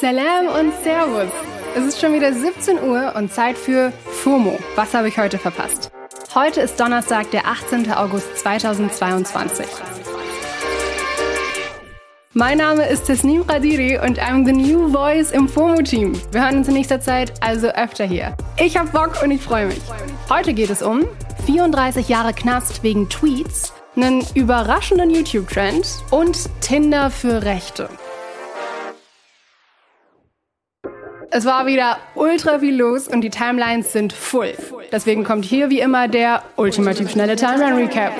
Salam und Servus. Es ist schon wieder 17 Uhr und Zeit für FOMO. Was habe ich heute verpasst? Heute ist Donnerstag, der 18. August 2022. Mein Name ist Tasnim Radiri und I'm the new voice im FOMO-Team. Wir hören uns in nächster Zeit also öfter hier. Ich hab Bock und ich freue mich. Heute geht es um 34 Jahre Knast wegen Tweets, einen überraschenden YouTube-Trend und Tinder für Rechte. Es war wieder ultra viel los und die Timelines sind full. Deswegen kommt hier wie immer der ultimativ schnelle Timeline Recap.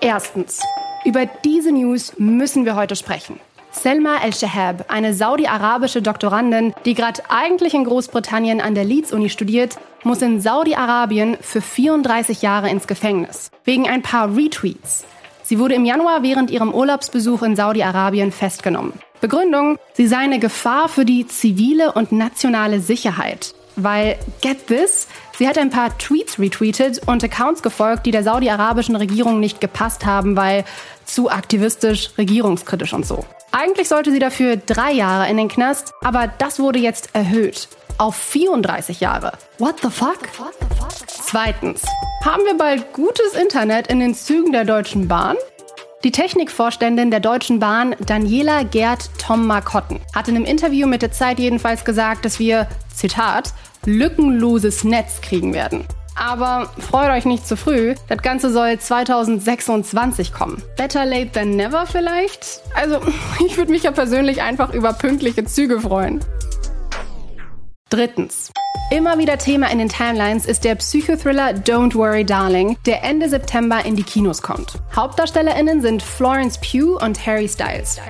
Erstens. Über diese News müssen wir heute sprechen. Selma El-Shahab, eine saudi-arabische Doktorandin, die gerade eigentlich in Großbritannien an der Leeds-Uni studiert, muss in Saudi-Arabien für 34 Jahre ins Gefängnis. Wegen ein paar Retweets. Sie wurde im Januar während ihrem Urlaubsbesuch in Saudi-Arabien festgenommen. Begründung, sie sei eine Gefahr für die zivile und nationale Sicherheit. Weil, get this, sie hat ein paar Tweets retweetet und Accounts gefolgt, die der saudi-arabischen Regierung nicht gepasst haben, weil zu aktivistisch, regierungskritisch und so. Eigentlich sollte sie dafür drei Jahre in den Knast, aber das wurde jetzt erhöht auf 34 Jahre. What the fuck? Zweitens, haben wir bald gutes Internet in den Zügen der Deutschen Bahn? Die Technikvorständin der Deutschen Bahn, Daniela Gerd Tom Markotten, hat in einem Interview mit der Zeit jedenfalls gesagt, dass wir, Zitat, lückenloses Netz kriegen werden. Aber freut euch nicht zu früh, das Ganze soll 2026 kommen. Better late than never vielleicht? Also, ich würde mich ja persönlich einfach über pünktliche Züge freuen. Drittens. Immer wieder Thema in den Timelines ist der Psychothriller Don't Worry Darling, der Ende September in die Kinos kommt. HauptdarstellerInnen sind Florence Pugh und Harry Styles.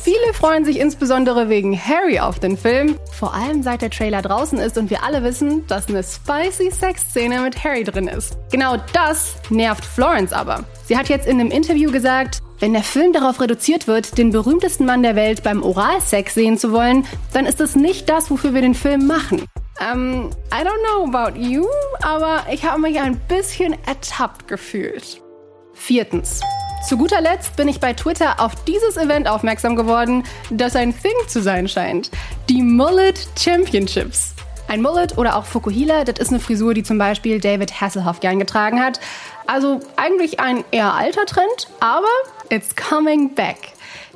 Viele freuen sich insbesondere wegen Harry auf den Film, vor allem seit der Trailer draußen ist und wir alle wissen, dass eine spicy Sexszene mit Harry drin ist. Genau das nervt Florence aber. Sie hat jetzt in einem Interview gesagt, wenn der Film darauf reduziert wird, den berühmtesten Mann der Welt beim Oralsex sehen zu wollen, dann ist das nicht das, wofür wir den Film machen. Ähm, I don't know about you, aber ich habe mich ein bisschen ertappt gefühlt. Viertens. Zu guter Letzt bin ich bei Twitter auf dieses Event aufmerksam geworden, das ein Thing zu sein scheint. Die Mullet Championships. Ein Mullet oder auch Fukuhila, das ist eine Frisur, die zum Beispiel David Hasselhoff gern getragen hat. Also eigentlich ein eher alter Trend, aber it's coming back.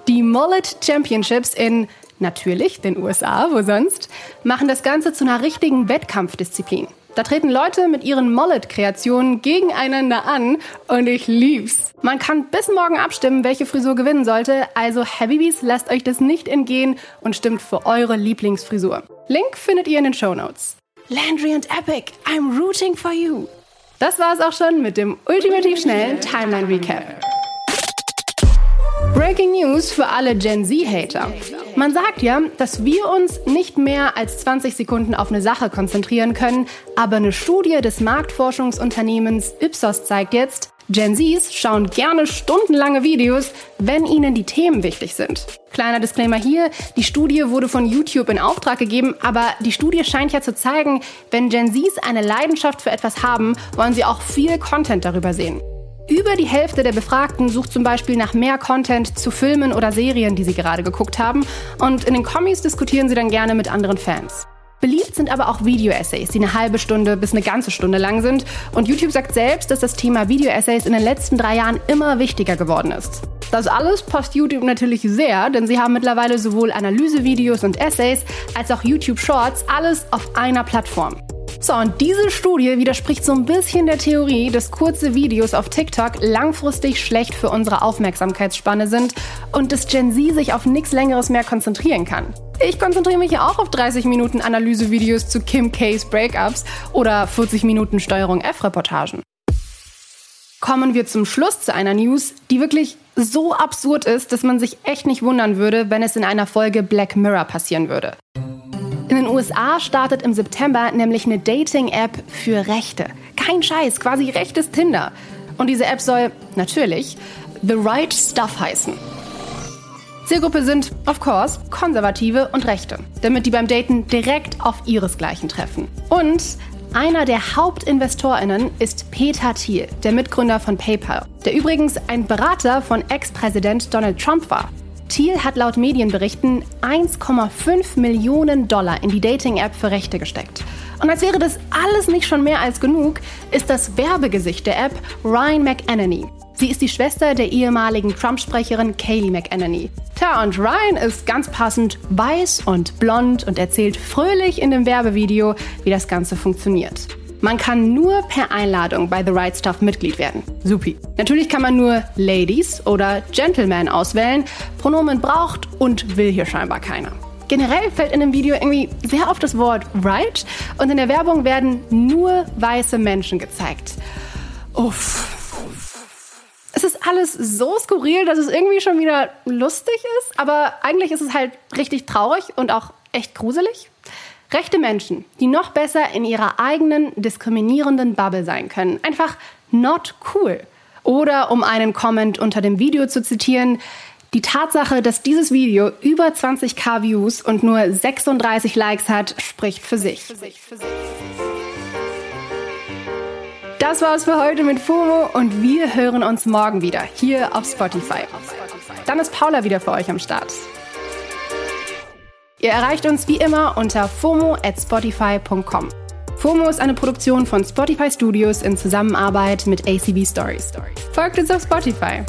Die Mullet Championships in natürlich den USA, wo sonst, machen das Ganze zu einer richtigen Wettkampfdisziplin. Da treten Leute mit ihren Mullet-Kreationen gegeneinander an und ich lieb's. Man kann bis morgen abstimmen, welche Frisur gewinnen sollte, also Habibis, lasst euch das nicht entgehen und stimmt für eure Lieblingsfrisur. Link findet ihr in den Show Notes. Landry und Epic, I'm rooting for you. Das war's auch schon mit dem ultimativ schnellen Timeline Recap. Breaking News für alle Gen Z-Hater. Man sagt ja, dass wir uns nicht mehr als 20 Sekunden auf eine Sache konzentrieren können, aber eine Studie des Marktforschungsunternehmens Ipsos zeigt jetzt, Gen Zs schauen gerne stundenlange Videos, wenn ihnen die Themen wichtig sind. Kleiner Disclaimer hier, die Studie wurde von YouTube in Auftrag gegeben, aber die Studie scheint ja zu zeigen, wenn Gen Zs eine Leidenschaft für etwas haben, wollen sie auch viel Content darüber sehen. Über die Hälfte der Befragten sucht zum Beispiel nach mehr Content zu Filmen oder Serien, die sie gerade geguckt haben. Und in den Kommis diskutieren sie dann gerne mit anderen Fans. Beliebt sind aber auch Video-Essays, die eine halbe Stunde bis eine ganze Stunde lang sind. Und YouTube sagt selbst, dass das Thema Video-Essays in den letzten drei Jahren immer wichtiger geworden ist. Das alles passt YouTube natürlich sehr, denn sie haben mittlerweile sowohl Analysevideos und Essays als auch YouTube Shorts, alles auf einer Plattform. So, und diese Studie widerspricht so ein bisschen der Theorie, dass kurze Videos auf TikTok langfristig schlecht für unsere Aufmerksamkeitsspanne sind und dass Gen Z sich auf nichts Längeres mehr konzentrieren kann. Ich konzentriere mich ja auch auf 30 Minuten Analysevideos zu Kim K's Breakups oder 40 Minuten Steuerung F-Reportagen. Kommen wir zum Schluss zu einer News, die wirklich so absurd ist, dass man sich echt nicht wundern würde, wenn es in einer Folge Black Mirror passieren würde. In den USA startet im September nämlich eine Dating-App für Rechte. Kein Scheiß, quasi rechtes Tinder. Und diese App soll natürlich The Right Stuff heißen. Zielgruppe sind, of course, Konservative und Rechte, damit die beim Daten direkt auf ihresgleichen treffen. Und einer der HauptinvestorInnen ist Peter Thiel, der Mitgründer von PayPal, der übrigens ein Berater von Ex-Präsident Donald Trump war. Thiel hat laut Medienberichten 1,5 Millionen Dollar in die Dating-App für Rechte gesteckt. Und als wäre das alles nicht schon mehr als genug, ist das Werbegesicht der App Ryan McEnany. Sie ist die Schwester der ehemaligen Trump-Sprecherin Kayleigh McEnany. Tja, und Ryan ist ganz passend weiß und blond und erzählt fröhlich in dem Werbevideo, wie das Ganze funktioniert. Man kann nur per Einladung bei The Right Stuff Mitglied werden. Supi. Natürlich kann man nur Ladies oder Gentlemen auswählen. Pronomen braucht und will hier scheinbar keiner. Generell fällt in dem Video irgendwie sehr oft das Wort right und in der Werbung werden nur weiße Menschen gezeigt. Uff. Es ist alles so skurril, dass es irgendwie schon wieder lustig ist, aber eigentlich ist es halt richtig traurig und auch echt gruselig. Rechte Menschen, die noch besser in ihrer eigenen diskriminierenden Bubble sein können. Einfach not cool. Oder um einen Comment unter dem Video zu zitieren, die Tatsache, dass dieses Video über 20k Views und nur 36 Likes hat, spricht für sich. Das war's für heute mit FOMO und wir hören uns morgen wieder hier auf Spotify. Dann ist Paula wieder für euch am Start. Ihr erreicht uns wie immer unter FOMO at Spotify.com. FOMO ist eine Produktion von Spotify Studios in Zusammenarbeit mit ACB Stories. Folgt uns auf Spotify.